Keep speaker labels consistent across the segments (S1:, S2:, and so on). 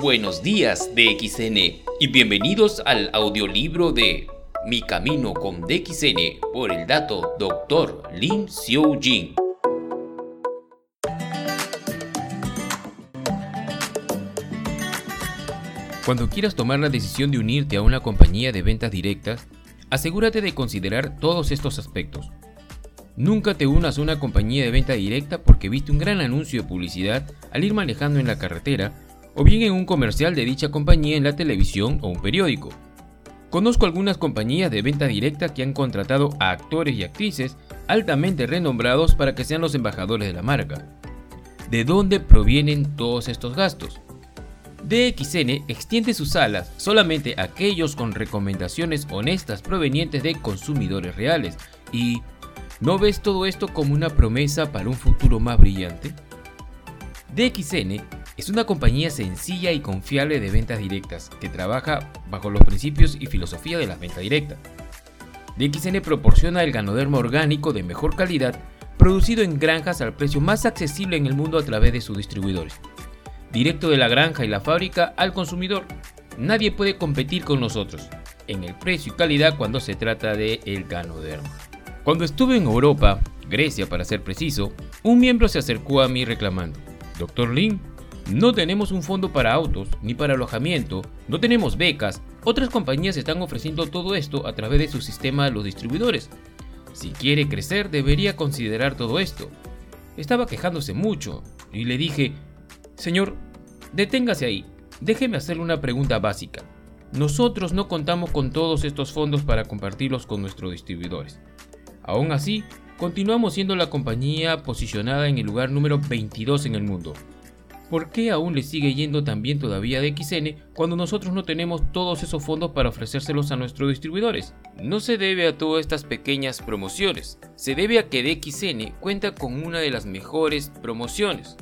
S1: Buenos días DXN y bienvenidos al audiolibro de Mi Camino con DXN por el dato Dr. Lin Xiu Jin. Cuando quieras tomar la decisión de unirte a una compañía de ventas directas, asegúrate de considerar todos estos aspectos. Nunca te unas a una compañía de venta directa porque viste un gran anuncio de publicidad al ir manejando en la carretera o bien en un comercial de dicha compañía en la televisión o un periódico. Conozco algunas compañías de venta directa que han contratado a actores y actrices altamente renombrados para que sean los embajadores de la marca. ¿De dónde provienen todos estos gastos? DXN extiende sus alas solamente a aquellos con recomendaciones honestas provenientes de consumidores reales y ¿No ves todo esto como una promesa para un futuro más brillante? DXN es una compañía sencilla y confiable de ventas directas que trabaja bajo los principios y filosofía de la venta directa. DXN proporciona el ganodermo orgánico de mejor calidad producido en granjas al precio más accesible en el mundo a través de sus distribuidores. Directo de la granja y la fábrica al consumidor. Nadie puede competir con nosotros en el precio y calidad cuando se trata de el ganodermo. Cuando estuve en Europa, Grecia para ser preciso, un miembro se acercó a mí reclamando, Doctor Lin, no tenemos un fondo para autos, ni para alojamiento, no tenemos becas, otras compañías están ofreciendo todo esto a través de su sistema de los distribuidores. Si quiere crecer debería considerar todo esto. Estaba quejándose mucho y le dije, Señor, deténgase ahí, déjeme hacerle una pregunta básica. Nosotros no contamos con todos estos fondos para compartirlos con nuestros distribuidores. Aún así, continuamos siendo la compañía posicionada en el lugar número 22 en el mundo. ¿Por qué aún le sigue yendo tan bien todavía de XN cuando nosotros no tenemos todos esos fondos para ofrecérselos a nuestros distribuidores? No se debe a todas estas pequeñas promociones, se debe a que DXN cuenta con una de las mejores promociones.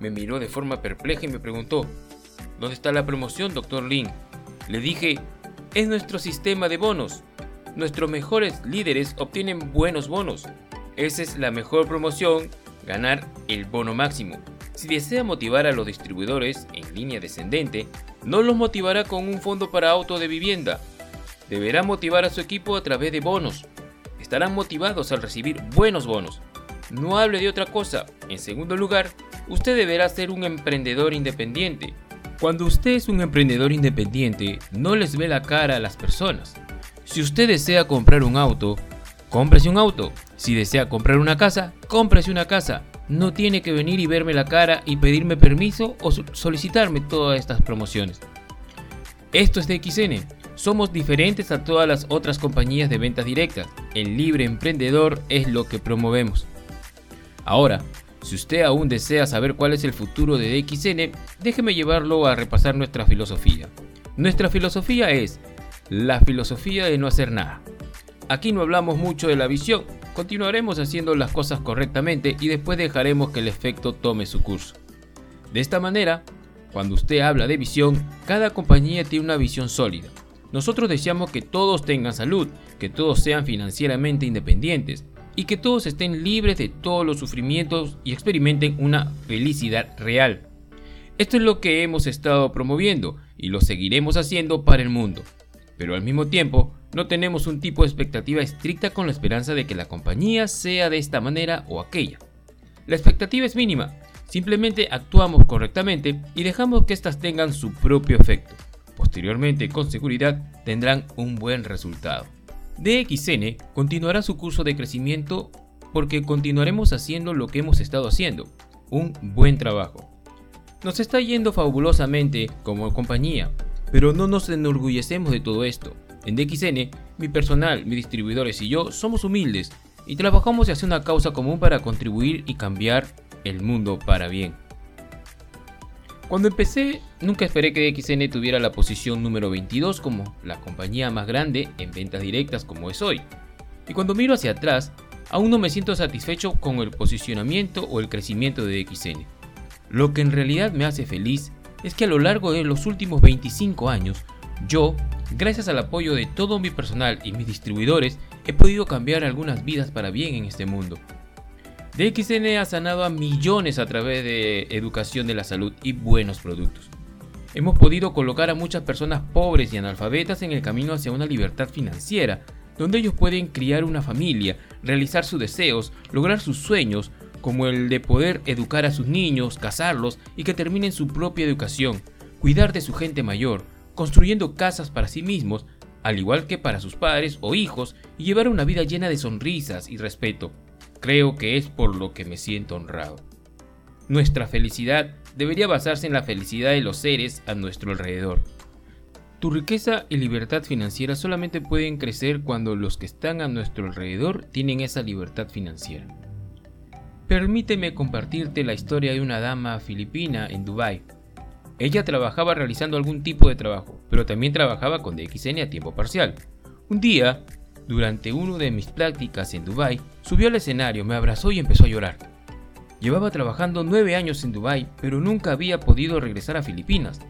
S1: Me miró de forma perpleja y me preguntó, ¿dónde está la promoción, Dr. Lin? Le dije, es nuestro sistema de bonos nuestros mejores líderes obtienen buenos bonos. Esa es la mejor promoción, ganar el bono máximo. Si desea motivar a los distribuidores en línea descendente, no los motivará con un fondo para auto de vivienda. Deberá motivar a su equipo a través de bonos. Estarán motivados al recibir buenos bonos. No hable de otra cosa. En segundo lugar, usted deberá ser un emprendedor independiente. Cuando usted es un emprendedor independiente, no les ve la cara a las personas. Si usted desea comprar un auto, cómprese un auto. Si desea comprar una casa, cómprese una casa. No tiene que venir y verme la cara y pedirme permiso o solicitarme todas estas promociones. Esto es de XN. Somos diferentes a todas las otras compañías de ventas directas. El libre emprendedor es lo que promovemos. Ahora, si usted aún desea saber cuál es el futuro de DXN, déjeme llevarlo a repasar nuestra filosofía. Nuestra filosofía es la filosofía de no hacer nada. Aquí no hablamos mucho de la visión, continuaremos haciendo las cosas correctamente y después dejaremos que el efecto tome su curso. De esta manera, cuando usted habla de visión, cada compañía tiene una visión sólida. Nosotros deseamos que todos tengan salud, que todos sean financieramente independientes y que todos estén libres de todos los sufrimientos y experimenten una felicidad real. Esto es lo que hemos estado promoviendo y lo seguiremos haciendo para el mundo pero al mismo tiempo no tenemos un tipo de expectativa estricta con la esperanza de que la compañía sea de esta manera o aquella. La expectativa es mínima, simplemente actuamos correctamente y dejamos que éstas tengan su propio efecto. Posteriormente, con seguridad, tendrán un buen resultado. DXN continuará su curso de crecimiento porque continuaremos haciendo lo que hemos estado haciendo, un buen trabajo. Nos está yendo fabulosamente como compañía, pero no nos enorgullecemos de todo esto. En DXN, mi personal, mis distribuidores y yo somos humildes y trabajamos hacia una causa común para contribuir y cambiar el mundo para bien. Cuando empecé, nunca esperé que DXN tuviera la posición número 22 como la compañía más grande en ventas directas como es hoy. Y cuando miro hacia atrás, aún no me siento satisfecho con el posicionamiento o el crecimiento de DXN. Lo que en realidad me hace feliz es que a lo largo de los últimos 25 años, yo, gracias al apoyo de todo mi personal y mis distribuidores, he podido cambiar algunas vidas para bien en este mundo. DXN ha sanado a millones a través de educación de la salud y buenos productos. hemos podido colocar a muchas personas pobres y analfabetas en el camino hacia una libertad financiera, donde ellos pueden criar una familia, realizar sus deseos, lograr sus sueños, como el de poder educar a sus niños, casarlos y que terminen su propia educación, cuidar de su gente mayor, construyendo casas para sí mismos, al igual que para sus padres o hijos, y llevar una vida llena de sonrisas y respeto. Creo que es por lo que me siento honrado. Nuestra felicidad debería basarse en la felicidad de los seres a nuestro alrededor. Tu riqueza y libertad financiera solamente pueden crecer cuando los que están a nuestro alrededor tienen esa libertad financiera. Permíteme compartirte la historia de una dama filipina en Dubái. Ella trabajaba realizando algún tipo de trabajo, pero también trabajaba con DXN a tiempo parcial. Un día, durante una de mis prácticas en Dubái, subió al escenario, me abrazó y empezó a llorar. Llevaba trabajando nueve años en Dubái, pero nunca había podido regresar a Filipinas.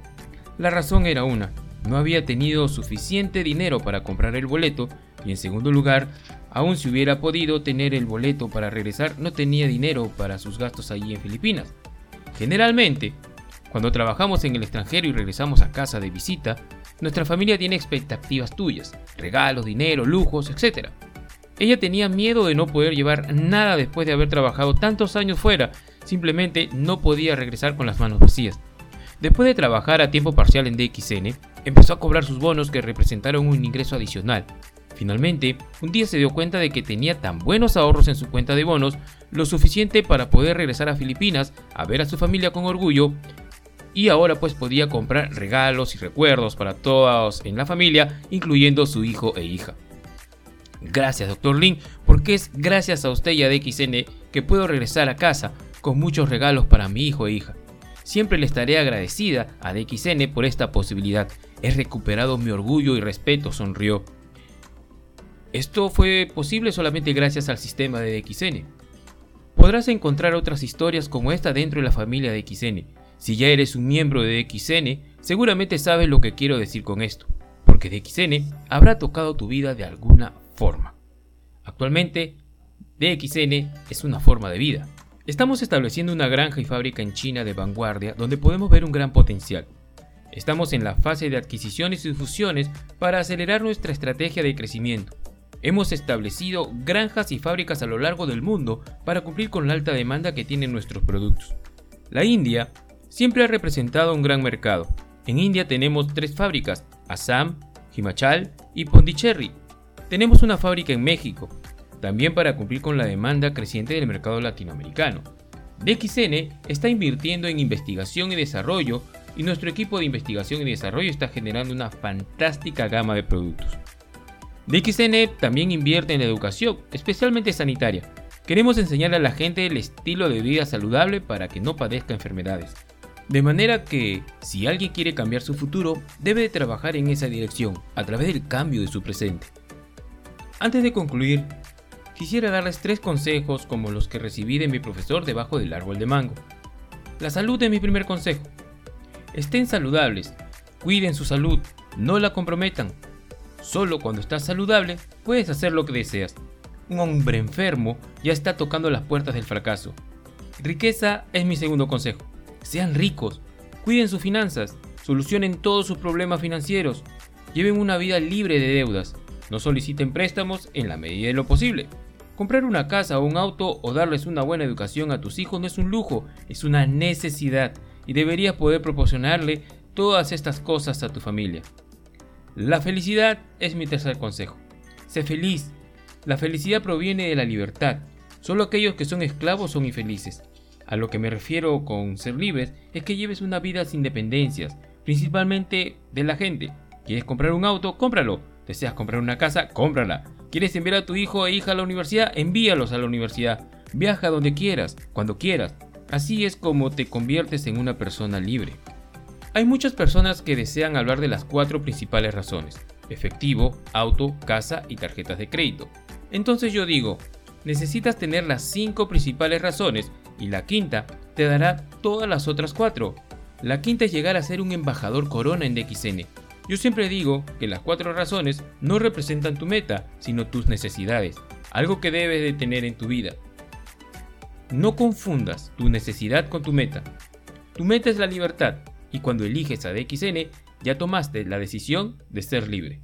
S1: La razón era una, no había tenido suficiente dinero para comprar el boleto y en segundo lugar, aun si hubiera podido tener el boleto para regresar, no tenía dinero para sus gastos allí en Filipinas. Generalmente, cuando trabajamos en el extranjero y regresamos a casa de visita, nuestra familia tiene expectativas tuyas, regalos, dinero, lujos, etc. Ella tenía miedo de no poder llevar nada después de haber trabajado tantos años fuera, simplemente no podía regresar con las manos vacías. Después de trabajar a tiempo parcial en DXN, empezó a cobrar sus bonos que representaron un ingreso adicional. Finalmente, un día se dio cuenta de que tenía tan buenos ahorros en su cuenta de bonos, lo suficiente para poder regresar a Filipinas a ver a su familia con orgullo, y ahora pues podía comprar regalos y recuerdos para todos en la familia, incluyendo su hijo e hija. Gracias, Dr. Lin, porque es gracias a usted y a DXN que puedo regresar a casa con muchos regalos para mi hijo e hija. Siempre le estaré agradecida a DXN por esta posibilidad. He recuperado mi orgullo y respeto, sonrió. Esto fue posible solamente gracias al sistema de DXN. Podrás encontrar otras historias como esta dentro de la familia de DXN. Si ya eres un miembro de DXN, seguramente sabes lo que quiero decir con esto, porque DXN habrá tocado tu vida de alguna forma. Actualmente, DXN es una forma de vida. Estamos estableciendo una granja y fábrica en China de vanguardia donde podemos ver un gran potencial. Estamos en la fase de adquisiciones y fusiones para acelerar nuestra estrategia de crecimiento. Hemos establecido granjas y fábricas a lo largo del mundo para cumplir con la alta demanda que tienen nuestros productos. La India siempre ha representado un gran mercado. En India tenemos tres fábricas, Assam, Himachal y Pondicherry, tenemos una fábrica en México, también para cumplir con la demanda creciente del mercado latinoamericano. DXN está invirtiendo en investigación y desarrollo y nuestro equipo de investigación y desarrollo está generando una fantástica gama de productos. DXN también invierte en educación, especialmente sanitaria. Queremos enseñar a la gente el estilo de vida saludable para que no padezca enfermedades. De manera que, si alguien quiere cambiar su futuro, debe de trabajar en esa dirección, a través del cambio de su presente. Antes de concluir, quisiera darles tres consejos como los que recibí de mi profesor debajo del árbol de mango. La salud es mi primer consejo. Estén saludables, cuiden su salud, no la comprometan. Solo cuando estás saludable puedes hacer lo que deseas. Un hombre enfermo ya está tocando las puertas del fracaso. Riqueza es mi segundo consejo. Sean ricos, cuiden sus finanzas, solucionen todos sus problemas financieros, lleven una vida libre de deudas, no soliciten préstamos en la medida de lo posible. Comprar una casa o un auto o darles una buena educación a tus hijos no es un lujo, es una necesidad y deberías poder proporcionarle todas estas cosas a tu familia. La felicidad es mi tercer consejo. Sé feliz. La felicidad proviene de la libertad. Solo aquellos que son esclavos son infelices. A lo que me refiero con ser libres es que lleves una vida sin dependencias, principalmente de la gente. ¿Quieres comprar un auto? Cómpralo ¿Deseas comprar una casa? Cómprala. ¿Quieres enviar a tu hijo e hija a la universidad? Envíalos a la universidad. Viaja donde quieras, cuando quieras. Así es como te conviertes en una persona libre. Hay muchas personas que desean hablar de las cuatro principales razones. Efectivo, auto, casa y tarjetas de crédito. Entonces yo digo, necesitas tener las cinco principales razones y la quinta te dará todas las otras cuatro. La quinta es llegar a ser un embajador corona en DXN yo siempre digo que las cuatro razones no representan tu meta, sino tus necesidades, algo que debes de tener en tu vida. No confundas tu necesidad con tu meta. Tu meta es la libertad, Y cuando eliges a DXN, ya tomaste la decisión de ser libre.